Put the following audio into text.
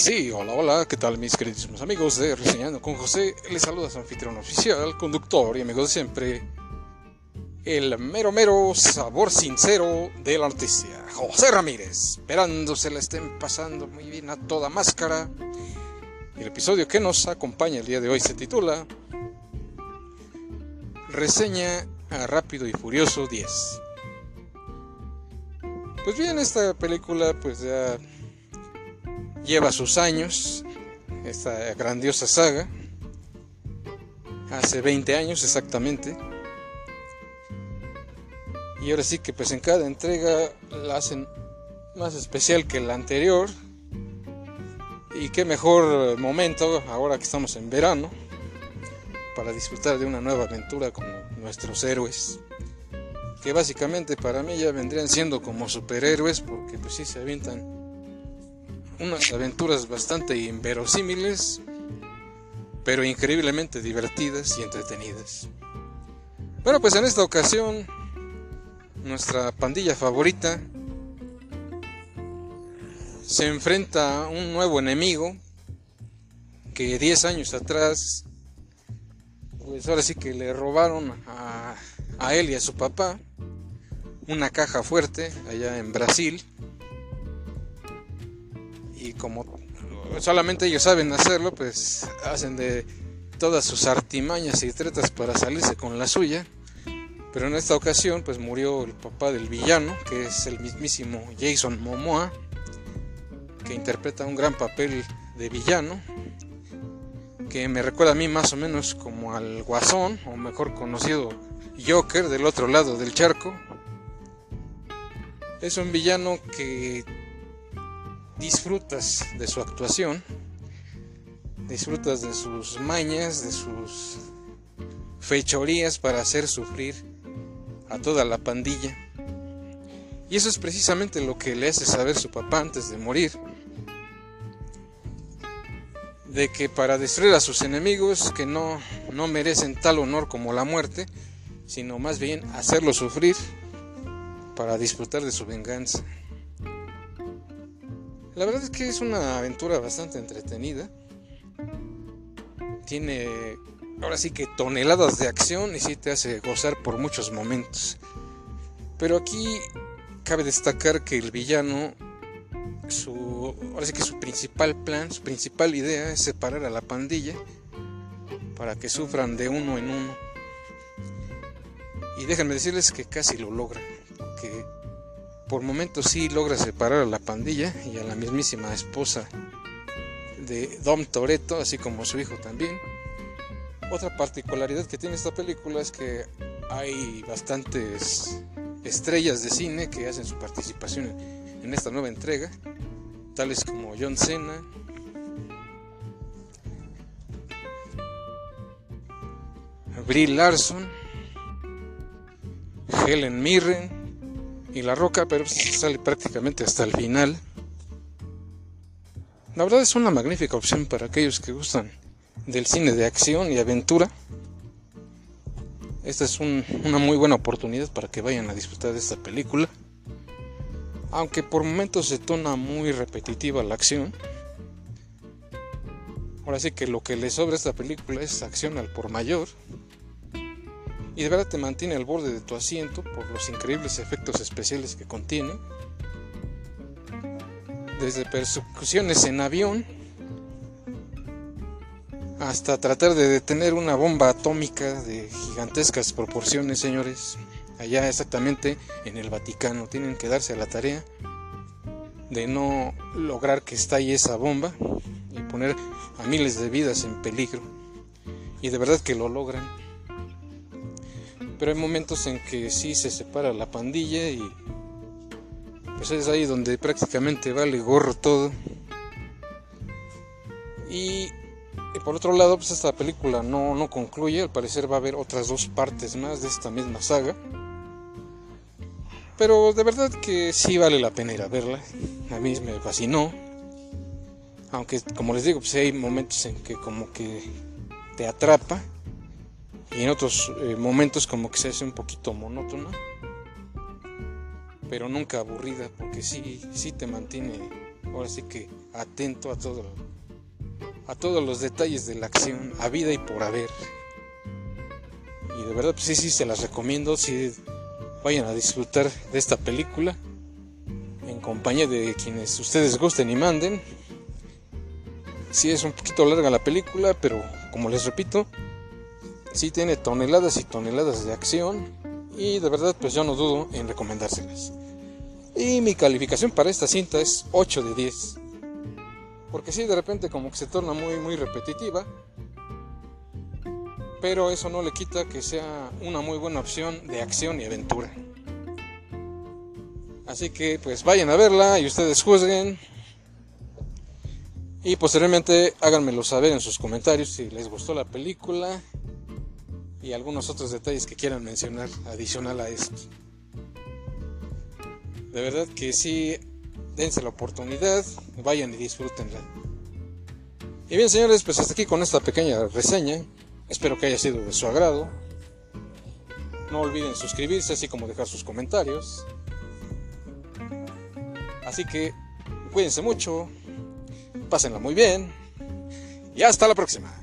Sí, hola, hola, ¿qué tal mis queridísimos amigos de Reseñando con José? Les saluda su anfitrión oficial, conductor y amigo de siempre, el mero mero sabor sincero de la noticia, José Ramírez, esperando se la estén pasando muy bien a toda máscara. El episodio que nos acompaña el día de hoy se titula Reseña a Rápido y Furioso 10. Pues bien, esta película pues ya lleva sus años, esta grandiosa saga, hace 20 años exactamente. Y ahora sí que pues en cada entrega la hacen más especial que la anterior. Y qué mejor momento ahora que estamos en verano para disfrutar de una nueva aventura con nuestros héroes. Que básicamente para mí ya vendrían siendo como superhéroes porque pues sí se avientan unas aventuras bastante inverosímiles, pero increíblemente divertidas y entretenidas. Bueno, pues en esta ocasión, nuestra pandilla favorita se enfrenta a un nuevo enemigo que 10 años atrás, pues ahora sí que le robaron a, a él y a su papá una caja fuerte allá en Brasil y como solamente ellos saben hacerlo, pues hacen de todas sus artimañas y tretas para salirse con la suya. Pero en esta ocasión, pues murió el papá del villano, que es el mismísimo Jason Momoa, que interpreta un gran papel de villano, que me recuerda a mí más o menos como al Guasón, o mejor conocido Joker del otro lado del charco. Es un villano que disfrutas de su actuación, disfrutas de sus mañas, de sus fechorías para hacer sufrir a toda la pandilla. Y eso es precisamente lo que le hace saber su papá antes de morir. De que para destruir a sus enemigos que no, no merecen tal honor como la muerte, sino más bien hacerlo sufrir para disfrutar de su venganza. La verdad es que es una aventura bastante entretenida. Tiene ahora sí que toneladas de acción y sí te hace gozar por muchos momentos. Pero aquí cabe destacar que el villano, su, ahora sí que su principal plan, su principal idea es separar a la pandilla para que sufran de uno en uno. Y déjenme decirles que casi lo logra, porque por momentos sí logra separar a la pandilla y a la mismísima esposa de Dom Toretto, así como su hijo también. Otra particularidad que tiene esta película es que hay bastantes estrellas de cine que hacen su participación en esta nueva entrega, tales como John Cena, Brie Larson, Helen Mirren, y La Roca, pero sale prácticamente hasta el final. La verdad es una magnífica opción para aquellos que gustan del cine de acción y aventura. Esta es una muy buena oportunidad para que vayan a disfrutar de esta película. Aunque por momentos se torna muy repetitiva la acción. Ahora sí que lo que le sobra a esta película es acción al por mayor y de verdad te mantiene al borde de tu asiento por los increíbles efectos especiales que contiene. Desde persecuciones en avión hasta tratar de detener una bomba atómica de gigantescas proporciones, señores. Allá exactamente en el Vaticano tienen que darse la tarea de no lograr que estalle esa bomba y poner a miles de vidas en peligro. Y de verdad que lo logran pero hay momentos en que sí se separa la pandilla y pues es ahí donde prácticamente vale gorro todo. Y, por otro lado, pues esta película no, no concluye, al parecer va a haber otras dos partes más de esta misma saga. Pero de verdad que sí vale la pena ir a verla. A mí me fascinó. Aunque como les digo, pues hay momentos en que como que te atrapa y en otros eh, momentos como que se hace un poquito monótona, pero nunca aburrida, porque sí, sí te mantiene, ahora sí que atento a todo a todos los detalles de la acción, a vida y por haber. Y de verdad, pues sí, sí, se las recomiendo, si vayan a disfrutar de esta película en compañía de quienes ustedes gusten y manden. Sí es un poquito larga la película, pero como les repito, sí tiene toneladas y toneladas de acción y de verdad pues yo no dudo en recomendárselas. Y mi calificación para esta cinta es 8 de 10. Porque sí, de repente como que se torna muy, muy repetitiva. Pero eso no le quita que sea una muy buena opción de acción y aventura. Así que pues vayan a verla y ustedes juzguen. Y posteriormente háganmelo saber en sus comentarios si les gustó la película y algunos otros detalles que quieran mencionar adicional a esto. De verdad que sí, dense la oportunidad, vayan y disfrútenla. Y bien señores, pues hasta aquí con esta pequeña reseña. Espero que haya sido de su agrado. No olviden suscribirse así como dejar sus comentarios. Así que cuídense mucho, pásenla muy bien y hasta la próxima.